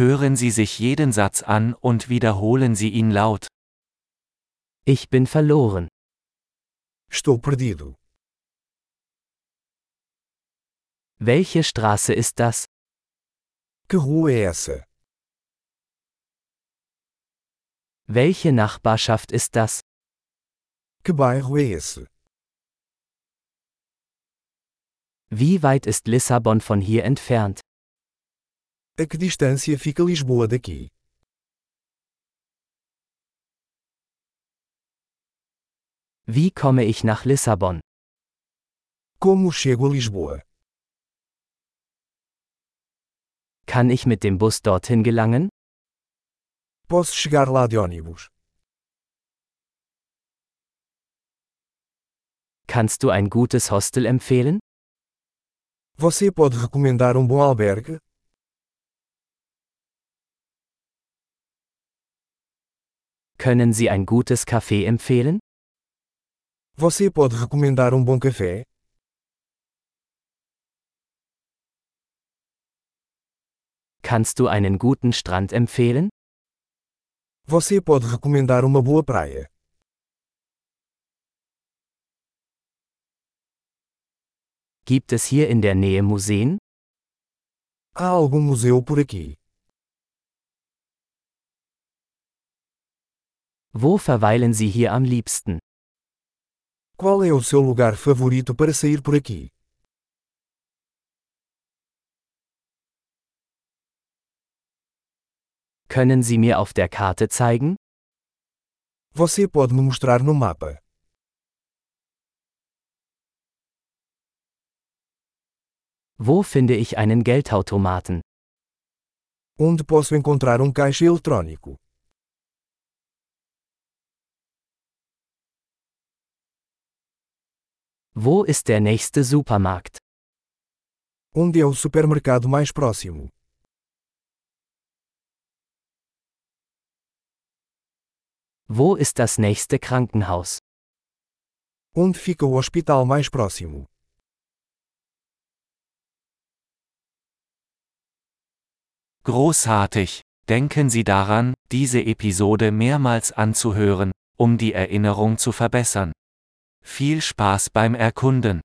Hören Sie sich jeden Satz an und wiederholen Sie ihn laut. Ich bin verloren. Estou perdido. Welche Straße ist das? Que rua é essa? Welche Nachbarschaft ist das? Que bairro é esse? Wie weit ist Lissabon von hier entfernt? A que distância fica Lisboa daqui? Wie komme ich nach Lissabon? Como chego a Lisboa? Kann ich mit dem Bus dorthin gelangen? Posso chegar lá de ônibus? Kannst du ein gutes Hostel empfehlen? Você pode recomendar um bom albergue? Können Sie ein gutes Café empfehlen? Você pode recomendar um bom café? Kannst du einen guten Strand empfehlen? Você pode recomendar uma boa praia? Gibt es hier in der Nähe Museen? Há algum museu por aqui? Wo verweilen Sie hier am liebsten? Qual é o seu lugar favorito para sair por aqui? Können Sie mir auf der Karte zeigen? Você pode me mostrar no mapa. Wo finde ich einen Geldautomaten? Onde posso encontrar um caixa eletrônico? Wo ist der nächste Supermarkt? Onde é o supermercado mais próximo? Wo ist das nächste Krankenhaus? Onde fica o hospital mais próximo? Großartig! Denken Sie daran, diese Episode mehrmals anzuhören, um die Erinnerung zu verbessern. Viel Spaß beim Erkunden!